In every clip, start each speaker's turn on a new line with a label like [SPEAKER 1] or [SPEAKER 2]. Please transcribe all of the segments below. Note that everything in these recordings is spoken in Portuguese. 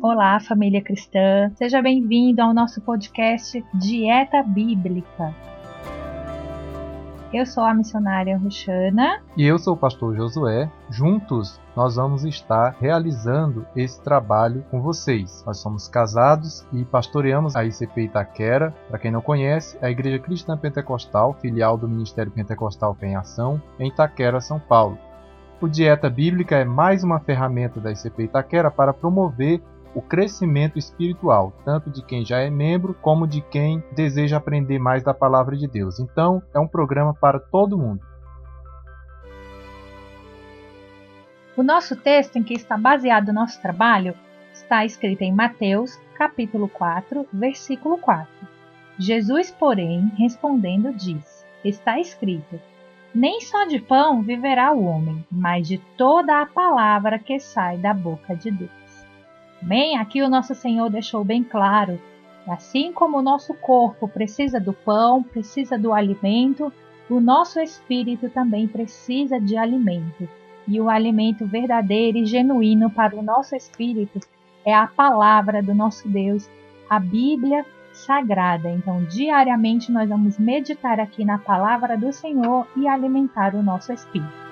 [SPEAKER 1] Olá, família cristã. Seja bem-vindo ao nosso podcast Dieta Bíblica. Eu sou a missionária Ruxana.
[SPEAKER 2] E eu sou o pastor Josué. Juntos nós vamos estar realizando esse trabalho com vocês. Nós somos casados e pastoreamos a ICP Itaquera. Para quem não conhece, é a Igreja Cristã Pentecostal, filial do Ministério Pentecostal Fé em Ação, em Itaquera, São Paulo. O Dieta Bíblica é mais uma ferramenta da ICP Itaquera para promover o crescimento espiritual, tanto de quem já é membro como de quem deseja aprender mais da palavra de Deus. Então, é um programa para todo mundo.
[SPEAKER 1] O nosso texto em que está baseado o nosso trabalho está escrito em Mateus, capítulo 4, versículo 4. Jesus, porém, respondendo, diz: Está escrito: Nem só de pão viverá o homem, mas de toda a palavra que sai da boca de Deus. Bem, aqui o nosso Senhor deixou bem claro assim como o nosso corpo precisa do pão, precisa do alimento, o nosso espírito também precisa de alimento. E o alimento verdadeiro e genuíno para o nosso espírito é a palavra do nosso Deus, a Bíblia Sagrada. Então, diariamente nós vamos meditar aqui na palavra do Senhor e alimentar o nosso espírito.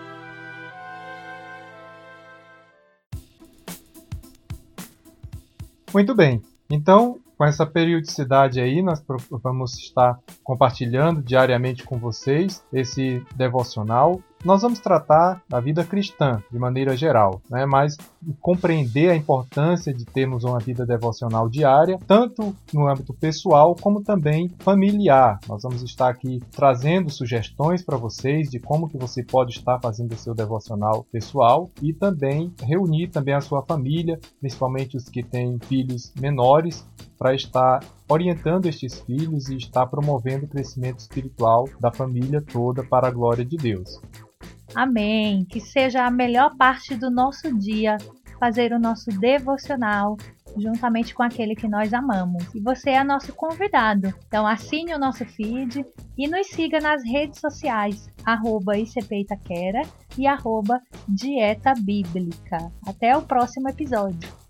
[SPEAKER 2] Muito bem. Então, com essa periodicidade aí, nós vamos estar compartilhando diariamente com vocês esse devocional nós vamos tratar da vida cristã de maneira geral, né? mas compreender a importância de termos uma vida devocional diária, tanto no âmbito pessoal como também familiar. Nós vamos estar aqui trazendo sugestões para vocês de como que você pode estar fazendo o seu devocional pessoal e também reunir também a sua família, principalmente os que têm filhos menores, para estar orientando estes filhos e estar promovendo o crescimento espiritual da família toda para a glória de Deus.
[SPEAKER 1] Amém. Que seja a melhor parte do nosso dia fazer o nosso devocional juntamente com aquele que nós amamos. E você é nosso convidado. Então assine o nosso feed e nos siga nas redes sociais, arroba e arroba Dieta Bíblica. Até o próximo episódio.